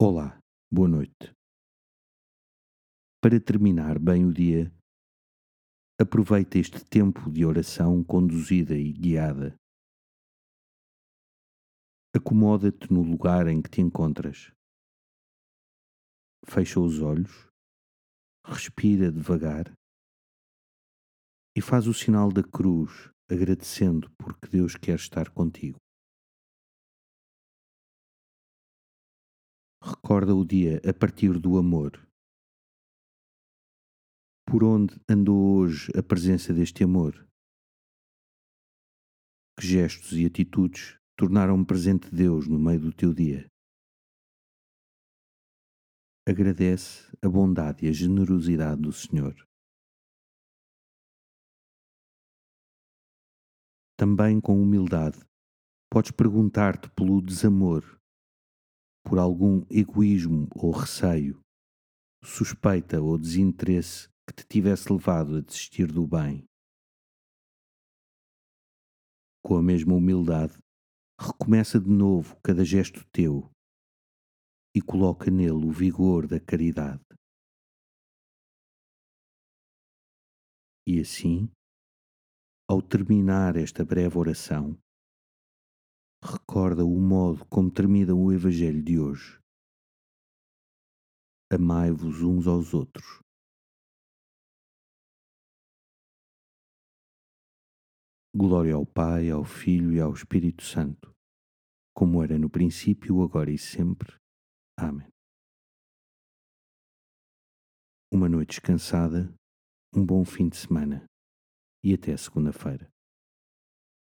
Olá, boa noite. Para terminar bem o dia, aproveita este tempo de oração conduzida e guiada. Acomoda-te no lugar em que te encontras. Fecha os olhos, respira devagar e faz o sinal da cruz, agradecendo porque Deus quer estar contigo. Recorda o dia a partir do amor. Por onde andou hoje a presença deste amor? Que gestos e atitudes tornaram presente Deus no meio do teu dia? Agradece a bondade e a generosidade do Senhor. Também com humildade, podes perguntar-te pelo desamor por algum egoísmo ou receio, suspeita ou desinteresse que te tivesse levado a desistir do bem. Com a mesma humildade, recomeça de novo cada gesto teu e coloca nele o vigor da caridade. E assim, ao terminar esta breve oração, recorda o modo como termina o Evangelho de hoje. Amai-vos uns aos outros. Glória ao Pai, ao Filho e ao Espírito Santo, como era no princípio, agora e sempre. Amém. Uma noite descansada, um bom fim de semana e até segunda-feira.